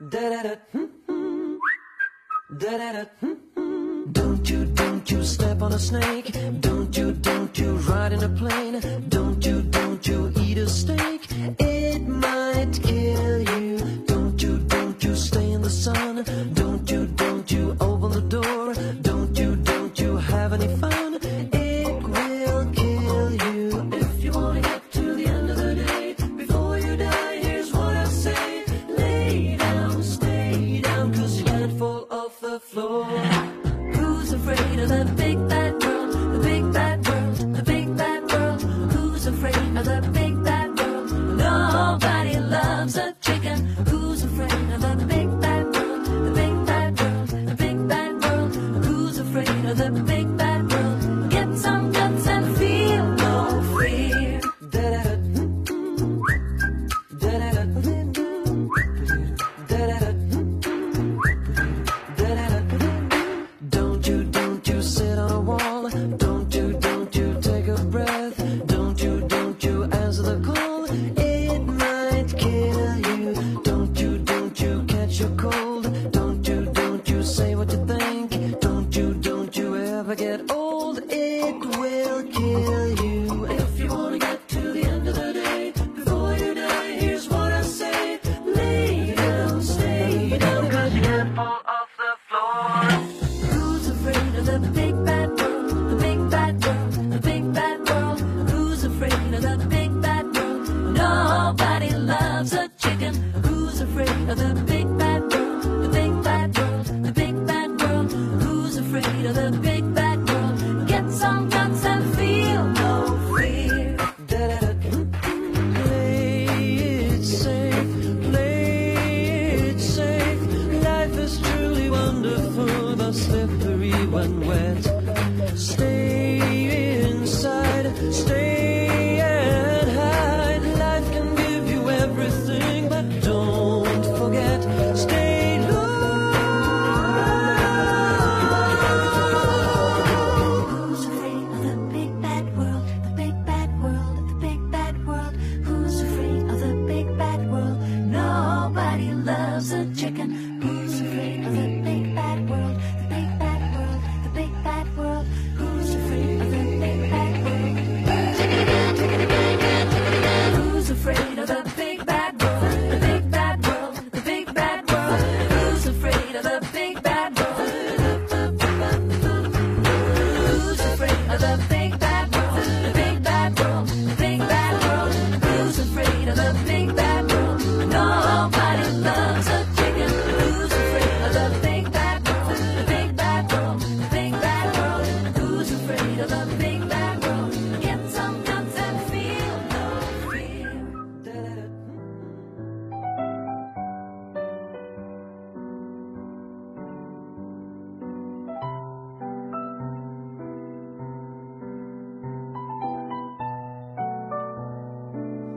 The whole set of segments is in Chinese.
Hmm, hmm. Hmm, don't you, don't you step on a snake. Don't you, don't you ride in a plane. Don't you, don't you eat a steak. It might kill you. Don't you, don't you stay in the sun. Don't you, don't you open the door.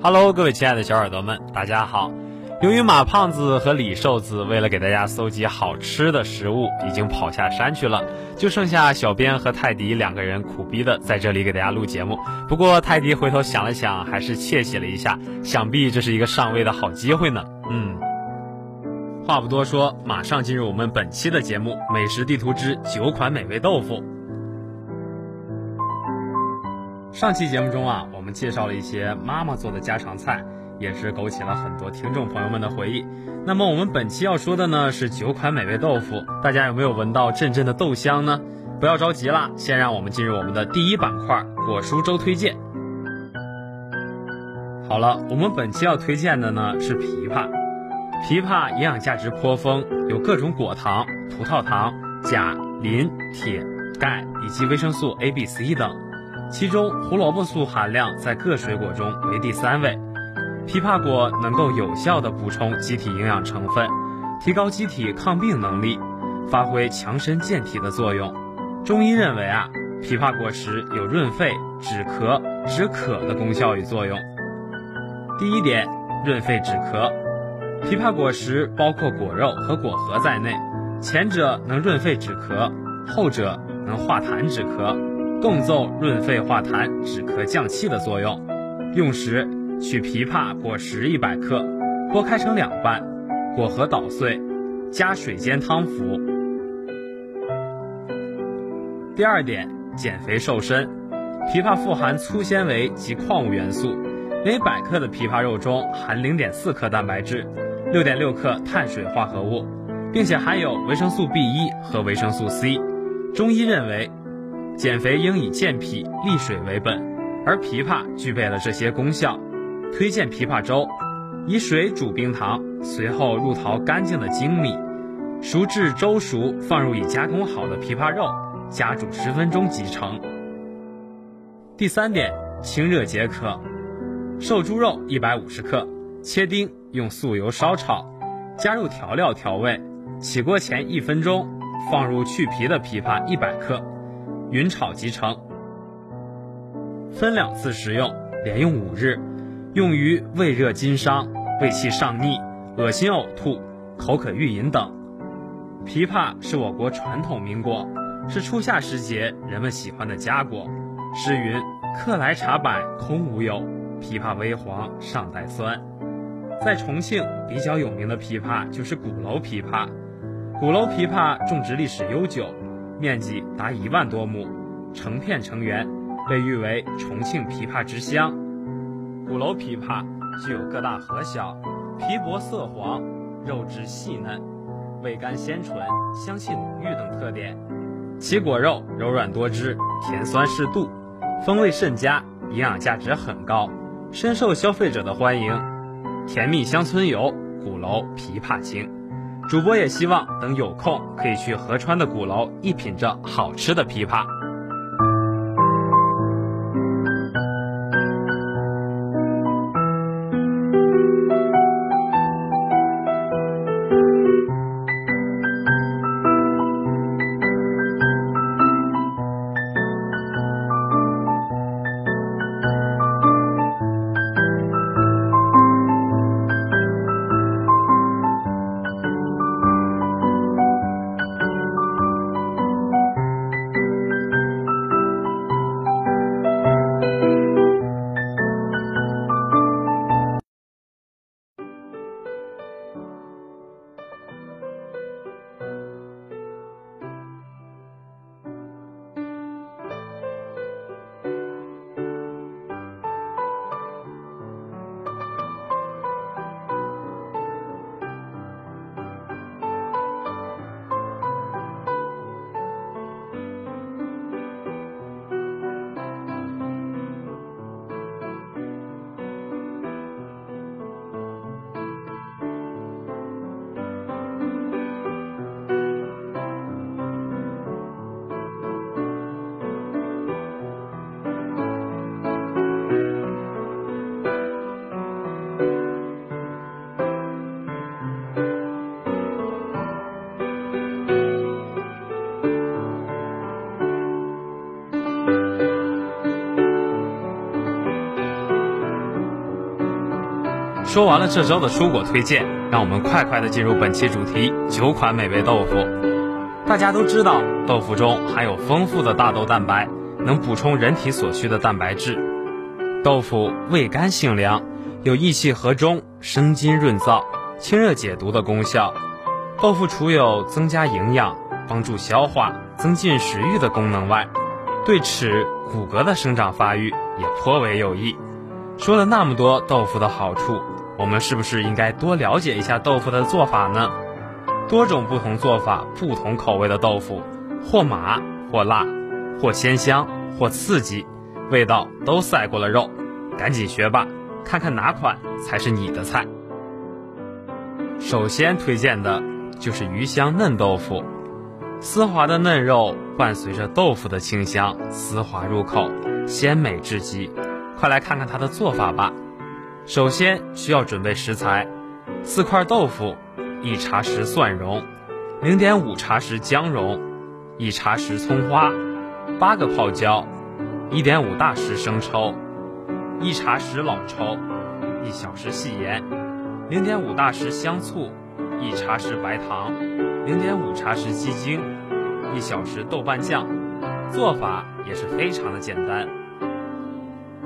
Hello，各位亲爱的小耳朵们，大家好。由于马胖子和李瘦子为了给大家搜集好吃的食物，已经跑下山去了，就剩下小编和泰迪两个人苦逼的在这里给大家录节目。不过泰迪回头想了想，还是窃喜了一下，想必这是一个上位的好机会呢。嗯，话不多说，马上进入我们本期的节目《美食地图之九款美味豆腐》。上期节目中啊，我们介绍了一些妈妈做的家常菜，也是勾起了很多听众朋友们的回忆。那么我们本期要说的呢是九款美味豆腐，大家有没有闻到阵阵的豆香呢？不要着急啦，先让我们进入我们的第一板块——果蔬粥推荐。好了，我们本期要推荐的呢是枇杷。枇杷营养价值颇丰，有各种果糖、葡萄糖、钾、磷、铁、钙以及维生素 A、B、C 等。其中胡萝卜素含量在各水果中为第三位。枇杷果能够有效的补充机体营养成分，提高机体抗病能力，发挥强身健体的作用。中医认为啊，枇杷果实有润肺、止咳、止渴的功效与作用。第一点，润肺止咳。枇杷果实包括果肉和果核在内，前者能润肺止咳，后者能化痰止咳，共奏润肺化痰、止咳降气的作用。用时取枇杷果实一百克，剥开成两半，果核捣碎，加水煎汤服。第二点，减肥瘦身。枇杷富含粗纤维及矿物元素，每百克的枇杷肉中含0.4克蛋白质，6.6克碳水化合物，并且含有维生素 B1 和维生素 C。中医认为，减肥应以健脾利水为本，而枇杷具备了这些功效。推荐枇杷粥，以水煮冰糖，随后入淘干净的精米，熟至粥熟，放入已加工好的枇杷肉，加煮十分钟即成。第三点，清热解渴。瘦猪肉一百五十克，切丁，用素油烧炒，加入调料调味。起锅前一分钟，放入去皮的枇杷一百克，匀炒即成。分两次食用，连用五日，用于胃热津伤、胃气上逆、恶心呕吐、口渴欲饮等。枇杷是我国传统名果，是初夏时节人们喜欢的佳果。诗云：“客来茶百空无有，枇杷微黄尚带酸。”在重庆比较有名的枇杷就是鼓楼枇杷。鼓楼枇杷种植历史悠久，面积达一万多亩，成片成园，被誉为重庆枇杷之乡。鼓楼枇杷具有个大核小、皮薄色黄、肉质细嫩、味甘鲜醇、香气浓郁等特点，其果肉柔软多汁，甜酸适度。风味甚佳，营养价值很高，深受消费者的欢迎。甜蜜乡村游，鼓楼枇杷精。主播也希望等有空可以去合川的鼓楼一品这好吃的枇杷。说完了这周的蔬果推荐，让我们快快的进入本期主题——九款美味豆腐。大家都知道，豆腐中含有丰富的大豆蛋白，能补充人体所需的蛋白质。豆腐味甘性凉，有益气和中、生津润燥、清热解毒的功效。豆腐除有增加营养、帮助消化、增进食欲的功能外，对齿骨骼的生长发育也颇为有益。说了那么多豆腐的好处。我们是不是应该多了解一下豆腐的做法呢？多种不同做法、不同口味的豆腐，或麻或辣，或鲜香或刺激，味道都赛过了肉。赶紧学吧，看看哪款才是你的菜。首先推荐的就是鱼香嫩豆腐，丝滑的嫩肉伴随着豆腐的清香，丝滑入口，鲜美至极。快来看看它的做法吧。首先需要准备食材：四块豆腐，一茶匙蒜蓉，零点五茶匙姜蓉，一茶匙葱花，八个泡椒，一点五大匙生抽，一茶匙老抽，一小匙细盐，零点五大匙香醋，一茶匙白糖，零点五茶匙鸡精，一小匙豆瓣酱。做法也是非常的简单：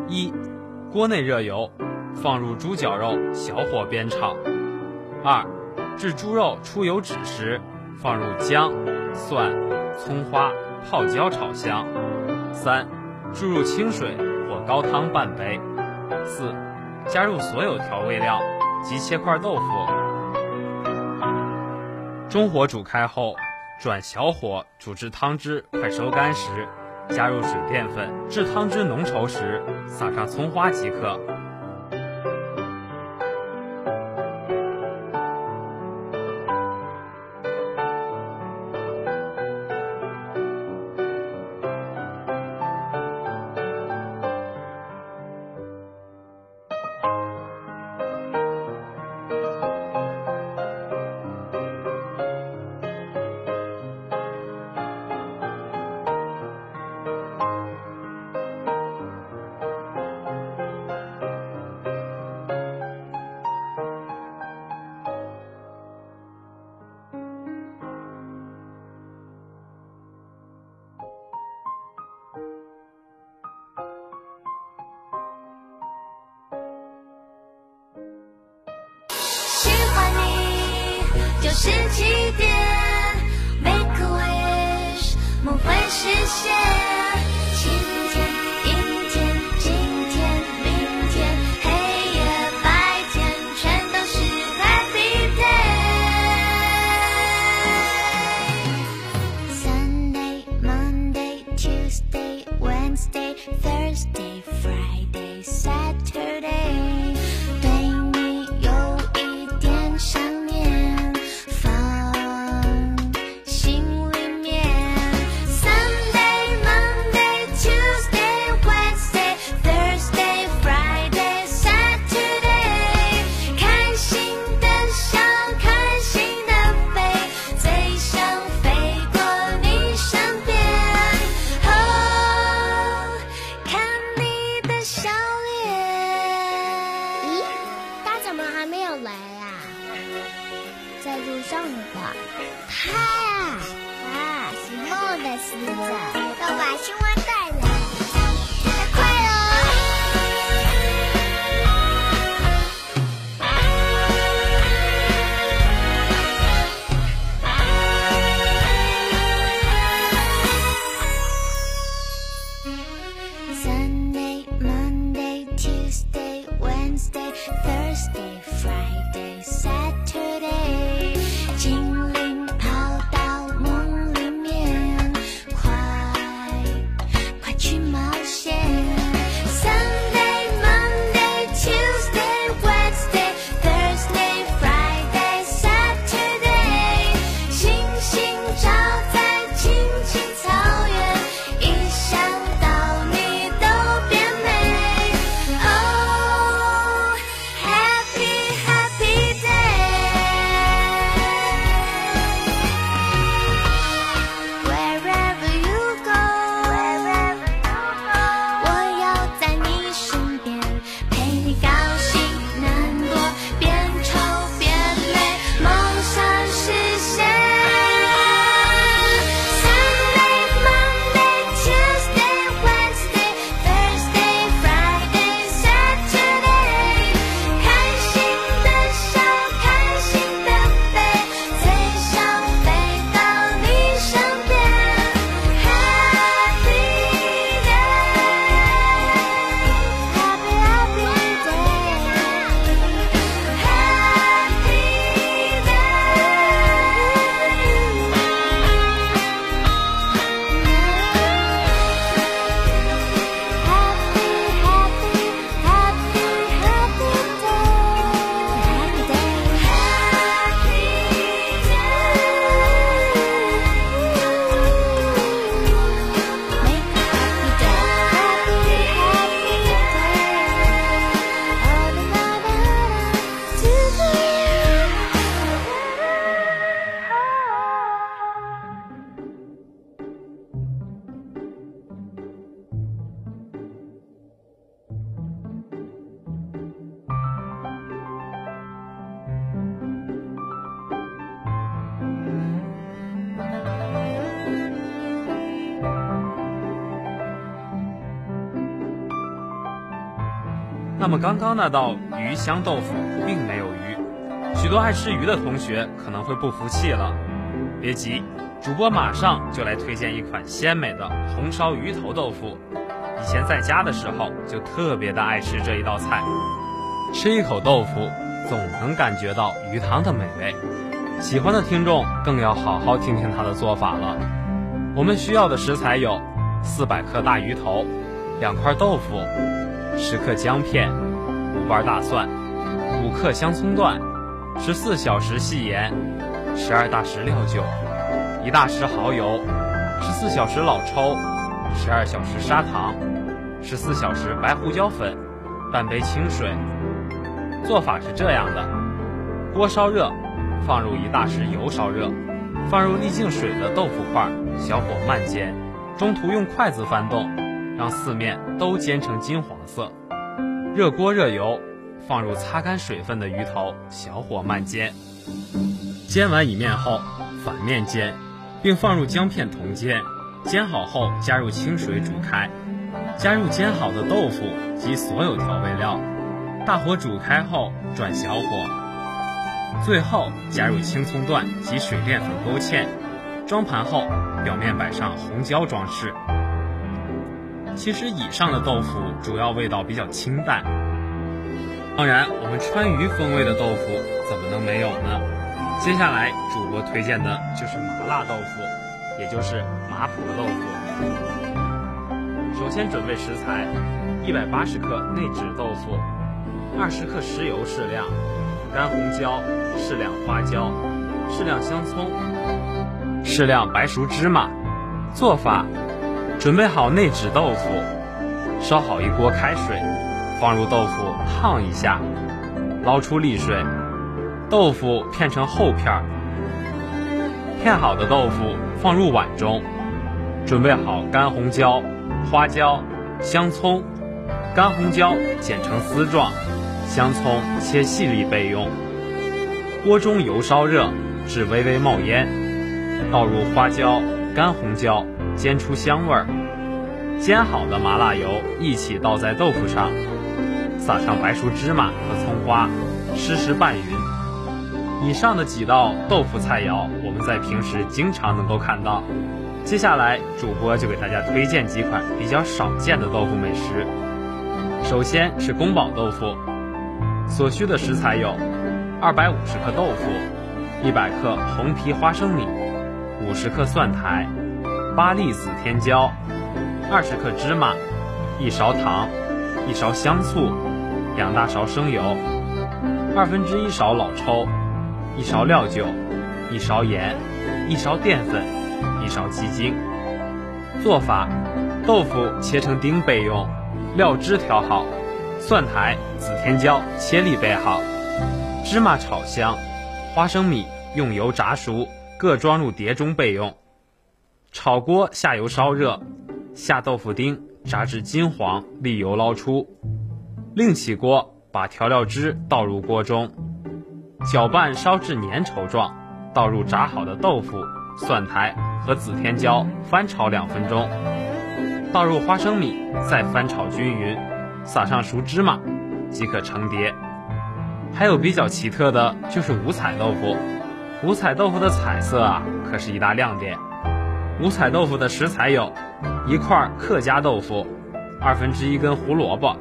一，锅内热油。放入猪脚肉，小火煸炒。二，至猪肉出油脂时，放入姜、蒜、葱花，泡椒炒香。三，注入清水或高汤半杯。四，加入所有调味料及切块豆腐。中火煮开后，转小火煮至汤汁快收干时，加入水淀粉，至汤汁浓稠时，撒上葱花即可。是起点，make a wish，梦会实现。那么刚刚那道鱼香豆腐并没有鱼，许多爱吃鱼的同学可能会不服气了。别急，主播马上就来推荐一款鲜美的红烧鱼头豆腐。以前在家的时候就特别的爱吃这一道菜，吃一口豆腐总能感觉到鱼汤的美味。喜欢的听众更要好好听听它的做法了。我们需要的食材有四百克大鱼头，两块豆腐。十克姜片、五瓣大蒜、五克香葱段、十四小时细盐、十二大匙料酒、一大匙蚝油、十四小时老抽、十二小时砂糖、十四小时白胡椒粉、半杯清水。做法是这样的：锅烧热。放入一大匙油烧热，放入沥净水的豆腐块，小火慢煎，中途用筷子翻动，让四面都煎成金黄色。热锅热油，放入擦干水分的鱼头，小火慢煎。煎完一面后，反面煎，并放入姜片同煎。煎好后加入清水煮开，加入煎好的豆腐及所有调味料，大火煮开后转小火。最后加入青葱段及水淀粉勾芡，装盘后表面摆上红椒装饰。其实以上的豆腐主要味道比较清淡，当然我们川渝风味的豆腐怎么能没有呢？接下来主播推荐的就是麻辣豆腐，也就是麻婆豆腐。首先准备食材：一百八十克内酯豆腐，二十克食油适量。干红椒适量，花椒适量，香葱适量，白熟芝麻。做法：准备好内酯豆腐，烧好一锅开水，放入豆腐烫一下，捞出沥水，豆腐片成厚片儿。片好的豆腐放入碗中，准备好干红椒、花椒、香葱。干红椒剪成丝状。香葱切细粒备用。锅中油烧热至微微冒烟，倒入花椒、干红椒，煎出香味儿。煎好的麻辣油一起倒在豆腐上，撒上白熟芝麻和葱花，湿湿拌匀。以上的几道豆腐菜肴，我们在平时经常能够看到。接下来，主播就给大家推荐几款比较少见的豆腐美食。首先是宫保豆腐。所需的食材有：二百五十克豆腐，一百克红皮花生米，五十克蒜苔，八粒紫天椒，二十克芝麻，一勺糖，一勺香醋，两大勺生油，二分之一勺老抽，一勺料酒，一勺盐，一勺淀粉，一勺鸡精。做法：豆腐切成丁备用，料汁调好。蒜苔、紫天椒切粒备好，芝麻炒香，花生米用油炸熟，各装入碟中备用。炒锅下油烧热，下豆腐丁，炸至金黄，沥油捞出。另起锅，把调料汁倒入锅中，搅拌烧至粘稠状，倒入炸好的豆腐、蒜苔和紫天椒，翻炒两分钟。倒入花生米，再翻炒均匀。撒上熟芝麻，即可成碟。还有比较奇特的，就是五彩豆腐。五彩豆腐的彩色啊，可是一大亮点。五彩豆腐的食材有：一块客家豆腐，二分之一根胡萝卜，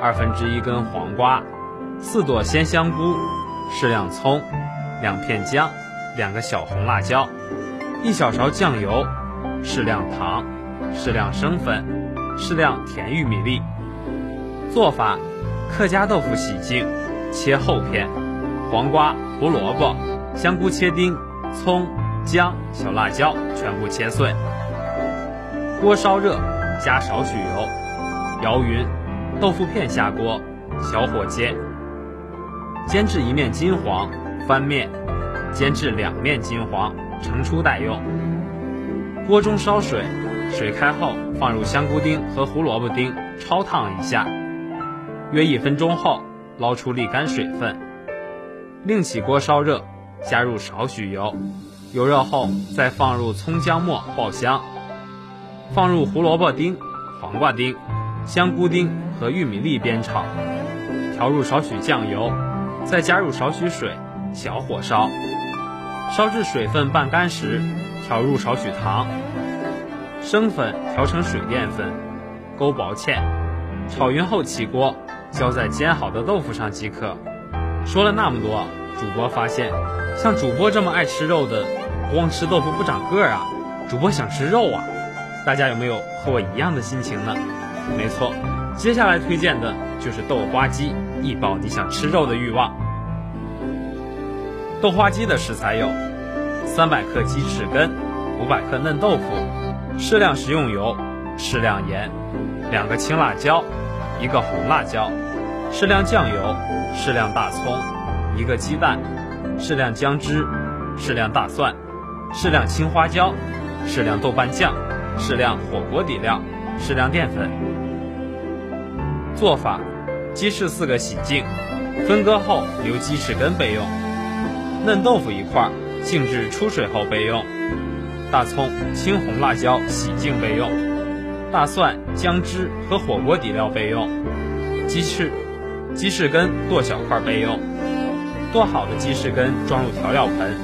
二分之一根黄瓜，四朵鲜香菇，适量葱，两片姜，两个小红辣椒，一小勺酱油，适量糖，适量生粉，适量甜玉米粒。做法：客家豆腐洗净，切厚片；黄瓜、胡萝卜、香菇切丁；葱、姜、小辣椒全部切碎。锅烧热，加少许油，摇匀，豆腐片下锅，小火煎，煎至一面金黄，翻面，煎至两面金黄，盛出待用。锅中烧水，水开后放入香菇丁和胡萝卜丁，焯烫一下。约一分钟后，捞出沥干水分，另起锅烧热，加入少许油，油热后再放入葱姜末爆香，放入胡萝卜丁、黄瓜丁、香菇丁和玉米粒煸炒，调入少许酱油，再加入少许水，小火烧，烧至水分半干时，调入少许糖，生粉调成水淀粉，勾薄芡，炒匀后起锅，浇在煎好的豆腐上即可。说了那么多，主播发现，像主播这么爱吃肉的，光吃豆腐不长个儿啊！主播想吃肉啊！大家有没有和我一样的心情呢？没错，接下来推荐的就是豆花鸡，一饱你想吃肉的欲望。豆花鸡的食材有：三百克鸡翅根、五百克嫩豆腐、适量食用油、适量盐、两个青辣椒、一个红辣椒、适量酱油、适量大葱、一个鸡蛋、适量姜汁、适量大蒜、适量青花椒、适量豆瓣酱、适量火锅底料、适量淀粉。做法：鸡翅四个洗净，分割后留鸡翅根备用。嫩豆腐一块，静置出水后备用；大葱、青红辣椒洗净备用；大蒜、姜汁和火锅底料备用；鸡翅、鸡翅根剁小块备用。剁好的鸡翅根装入调料盆，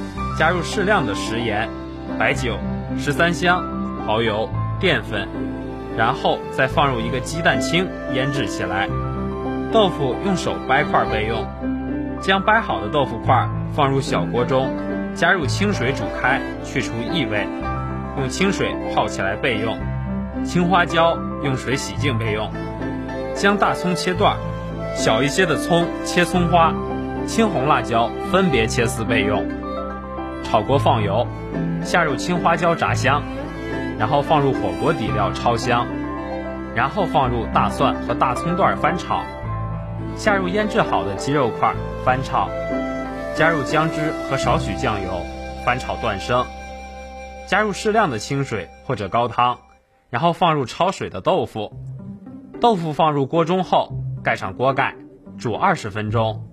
加入适量的食盐、白酒、十三香、蚝油、淀粉，然后再放入一个鸡蛋清腌制起来。豆腐用手掰块备用，将掰好的豆腐块。放入小锅中，加入清水煮开，去除异味，用清水泡起来备用。青花椒用水洗净备用。将大葱切段，小一些的葱切葱花，青红辣椒分别切丝备用。炒锅放油，下入青花椒炸香，然后放入火锅底料炒香，然后放入大蒜和大葱段翻炒，下入腌制好的鸡肉块翻炒。加入姜汁和少许酱油，翻炒断生。加入适量的清水或者高汤，然后放入焯水的豆腐。豆腐放入锅中后，盖上锅盖，煮二十分钟。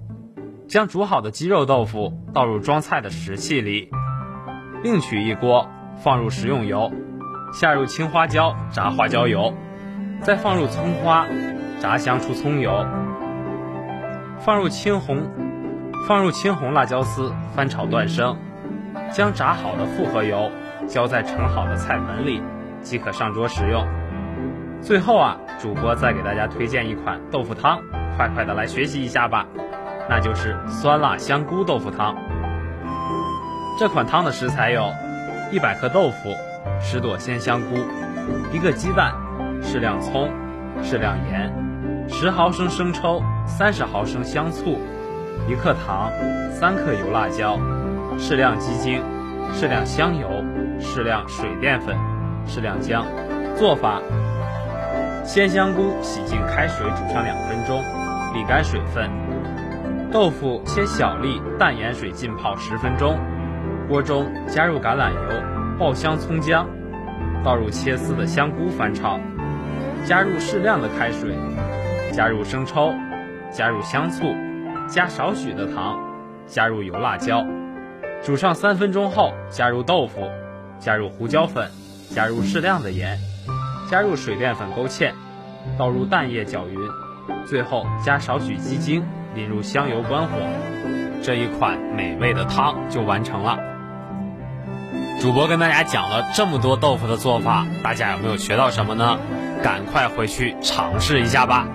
将煮好的鸡肉豆腐倒入装菜的食器里，另取一锅，放入食用油，下入青花椒炸花椒油，再放入葱花，炸香出葱油，放入青红。放入青红辣椒丝，翻炒断生，将炸好的复合油浇在盛好的菜盆里，即可上桌食用。最后啊，主播再给大家推荐一款豆腐汤，快快的来学习一下吧，那就是酸辣香菇豆腐汤。这款汤的食材有：一百克豆腐，十朵鲜香菇，一个鸡蛋，适量葱，适量盐，十毫升生抽，三十毫升香醋。一克糖，三克油辣椒，适量鸡精，适量香油，适量水淀粉，适量姜。做法：鲜香菇洗净开水煮上两分钟，沥干水分。豆腐切小粒，淡盐水浸泡十分钟。锅中加入橄榄油，爆香葱姜，倒入切丝的香菇翻炒，加入适量的开水，加入生抽，加入香醋。加少许的糖，加入油辣椒，煮上三分钟后，加入豆腐，加入胡椒粉，加入适量的盐，加入水淀粉勾芡，倒入蛋液搅匀，最后加少许鸡精，淋入香油关火，这一款美味的汤就完成了。主播跟大家讲了这么多豆腐的做法，大家有没有学到什么呢？赶快回去尝试一下吧。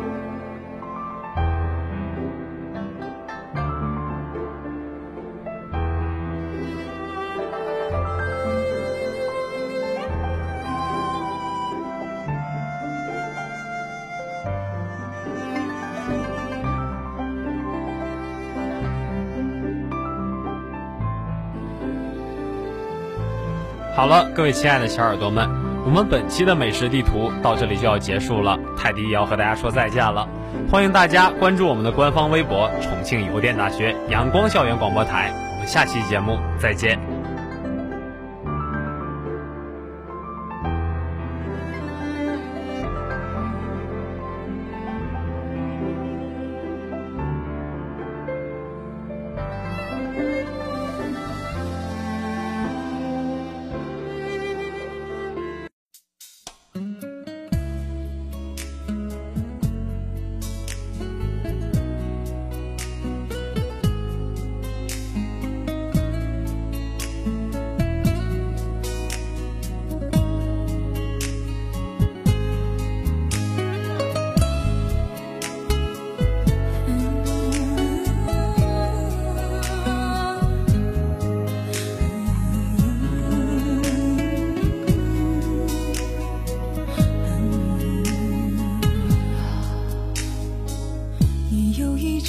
好了，各位亲爱的小耳朵们，我们本期的美食地图到这里就要结束了，泰迪也要和大家说再见了。欢迎大家关注我们的官方微博“重庆邮电大学阳光校园广播台”，我们下期节目再见。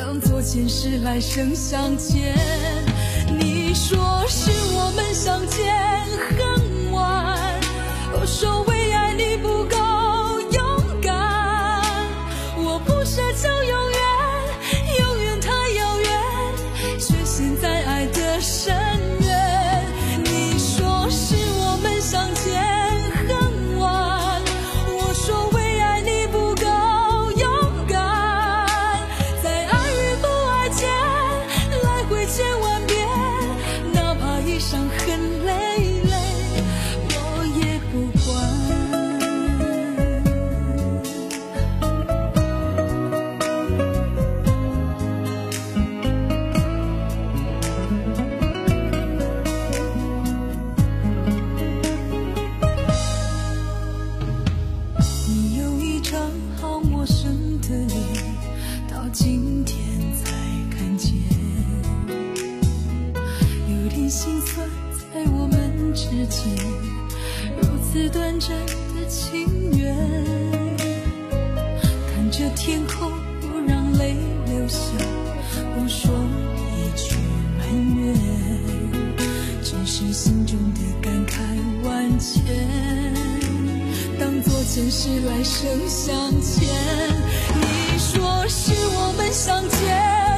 当作前世来生相欠你说是我们相见恨晚我说为前世来生相欠，你说是我们相见。